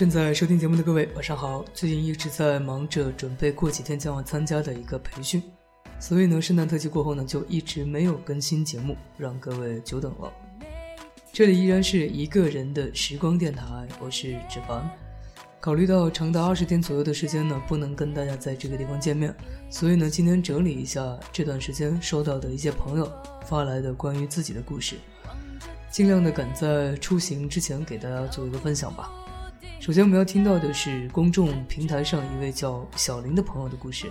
正在收听节目的各位，晚上好。最近一直在忙着准备过几天将要参加的一个培训，所以呢，圣诞特辑过后呢，就一直没有更新节目，让各位久等了。这里依然是一个人的时光电台，我是芷凡。考虑到长达二十天左右的时间呢，不能跟大家在这个地方见面，所以呢，今天整理一下这段时间收到的一些朋友发来的关于自己的故事，尽量的赶在出行之前给大家做一个分享吧。首先，我们要听到的是公众平台上一位叫小林的朋友的故事。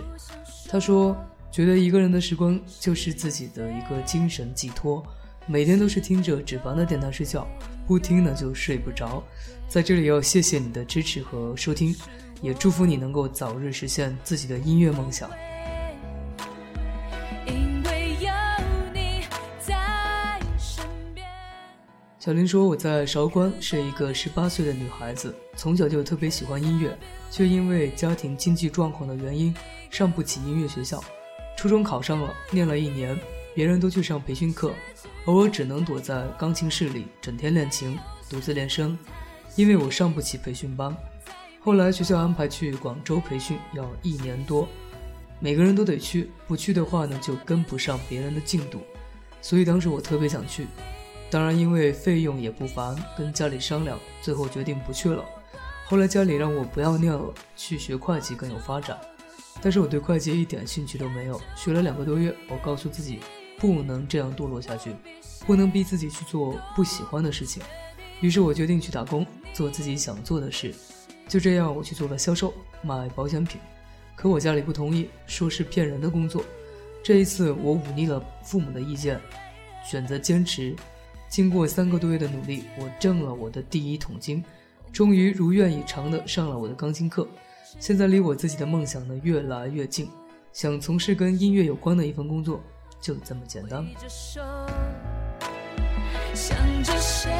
他说：“觉得一个人的时光就是自己的一个精神寄托，每天都是听着纸房的电台睡觉，不听呢就睡不着。在这里要谢谢你的支持和收听，也祝福你能够早日实现自己的音乐梦想。”小林说：“我在韶关是一个十八岁的女孩子，从小就特别喜欢音乐，却因为家庭经济状况的原因，上不起音乐学校。初中考上了，念了一年，别人都去上培训课，而我只能躲在钢琴室里整天练琴，独自练声，因为我上不起培训班。后来学校安排去广州培训，要一年多，每个人都得去，不去的话呢，就跟不上别人的进度，所以当时我特别想去。”当然，因为费用也不凡，跟家里商量，最后决定不去了。后来家里让我不要念了，去学会计更有发展。但是我对会计一点兴趣都没有。学了两个多月，我告诉自己，不能这样堕落下去，不能逼自己去做不喜欢的事情。于是我决定去打工，做自己想做的事。就这样，我去做了销售，卖保险品。可我家里不同意，说是骗人的工作。这一次，我忤逆了父母的意见，选择坚持。经过三个多月的努力，我挣了我的第一桶金，终于如愿以偿的上了我的钢琴课。现在离我自己的梦想呢越来越近，想从事跟音乐有关的一份工作，就这么简单。想着谁，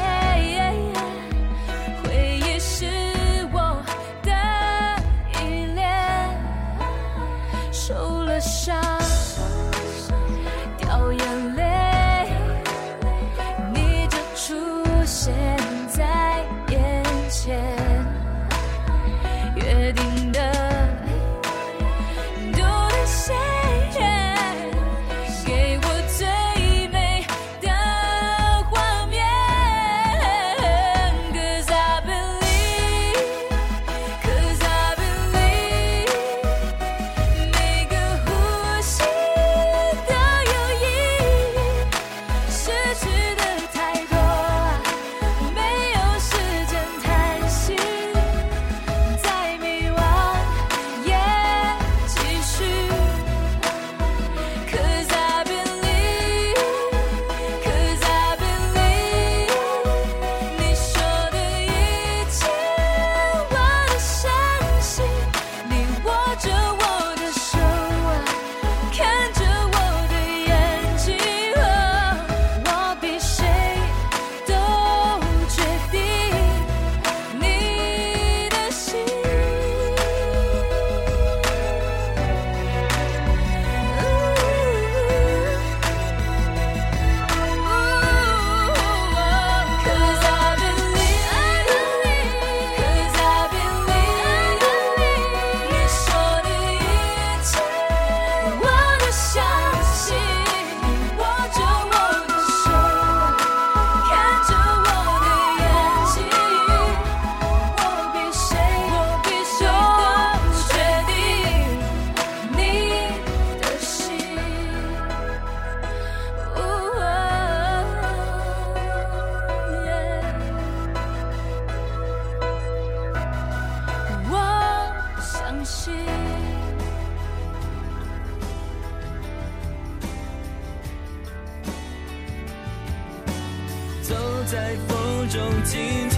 在风。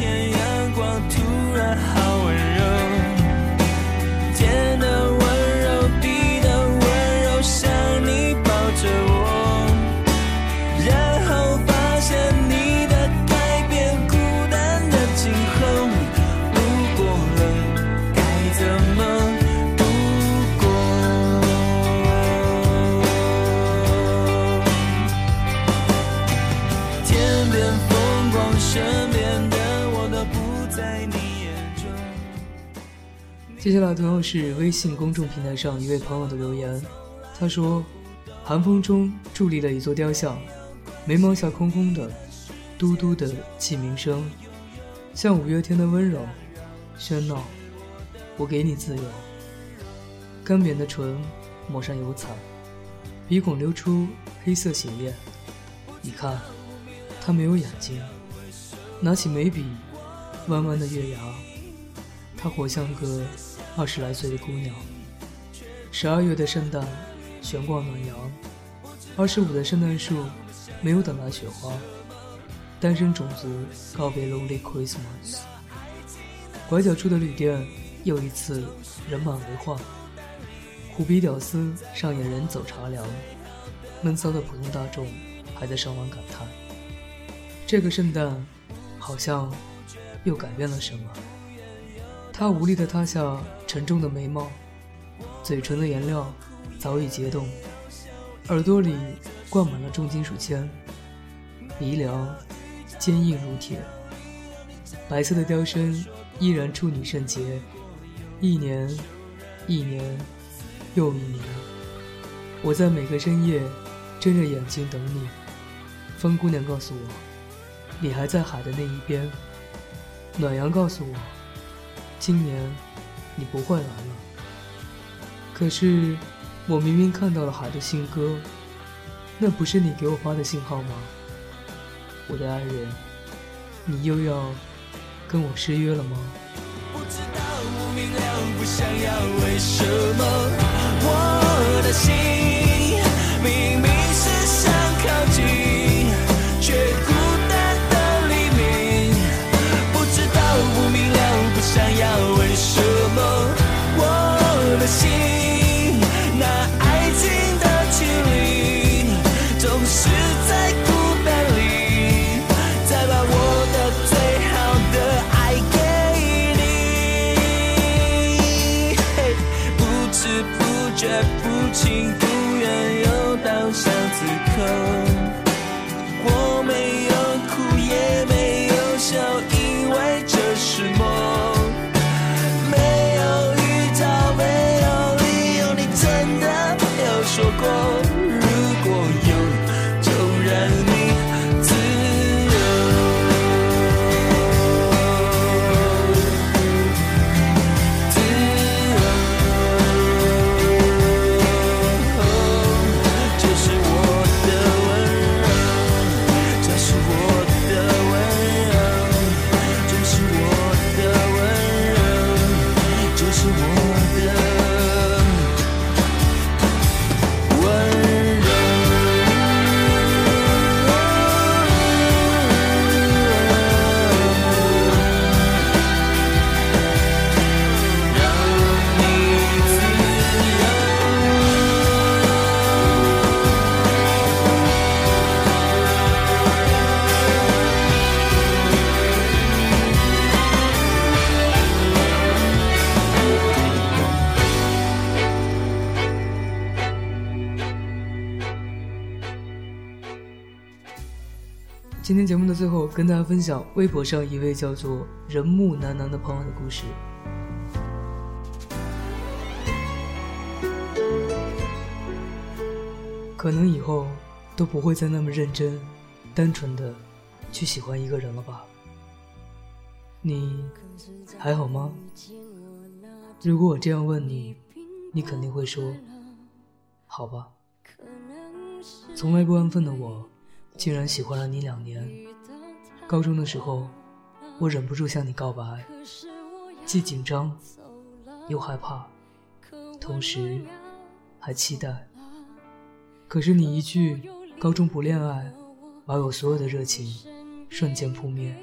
接下来同样是微信公众平台上一位朋友的留言，他说：“寒风中伫立了一座雕像，眉毛下空空的，嘟嘟的气鸣声，像五月天的温柔，喧闹。我给你自由。干瘪的唇抹上油彩，鼻孔流出黑色血液。你看，他没有眼睛。拿起眉笔，弯弯的月牙。”她活像个二十来岁的姑娘。十二月的圣诞，悬挂暖阳；二十五的圣诞树，没有等来雪花。单身种族告别 Lonely Christmas。拐角处的旅店，又一次人满为患。苦逼屌丝上演人走茶凉，闷骚的普通大众还在上网感叹：这个圣诞，好像又改变了什么。他无力地塌下沉重的眉毛，嘴唇的颜料早已结冻，耳朵里灌满了重金属铅，鼻梁坚硬如铁，白色的雕身依然处女圣洁。一年，一年，又一年，我在每个深夜睁着眼睛等你。风姑娘告诉我，你还在海的那一边。暖阳告诉我。今年，你不会来了。可是，我明明看到了海的信鸽，那不是你给我发的信号吗？我的爱人，你又要跟我失约了吗？不知道不明了，不想要，为什么我的心有今天节目的最后，跟大家分享微博上一位叫做“人木楠楠”的朋友的故事。可能以后都不会再那么认真、单纯的去喜欢一个人了吧？你还好吗？如果我这样问你，你肯定会说：“好吧。”从来不安分的我，竟然喜欢了你两年。高中的时候，我忍不住向你告白，既紧张又害怕，同时还期待。可是你一句“高中不恋爱”，把我所有的热情瞬间扑灭。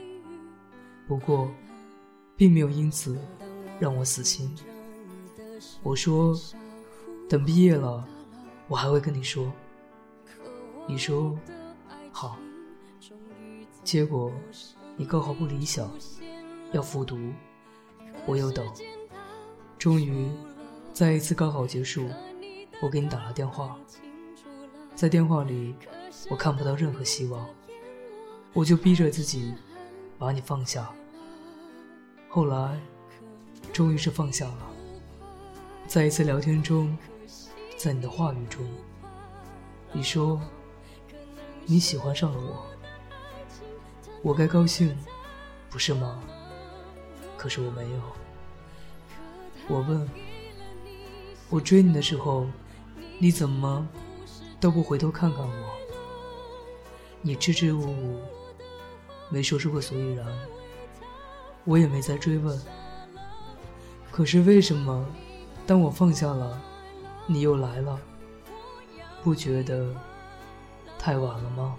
不过，并没有因此让我死心。我说，等毕业了，我还会跟你说。你说，好。结果，你高考不理想，要复读，我又等。终于，在一次高考结束，我给你打了电话。在电话里，我看不到任何希望，我就逼着自己把你放下。后来，终于是放下了。在一次聊天中，在你的话语中，你说你喜欢上了我，我该高兴，不是吗？可是我没有。我问，我追你的时候，你怎么？都不回头看看我，你支支吾吾，没说出个所以然，我也没再追问。可是为什么，当我放下了，你又来了？不觉得太晚了吗？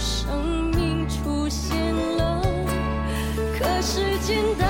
生命出现了可时间倒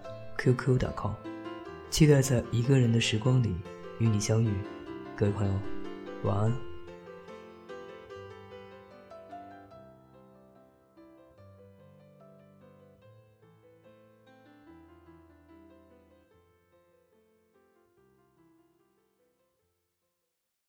qq.com，期待在一个人的时光里与你相遇。各位朋友，晚安。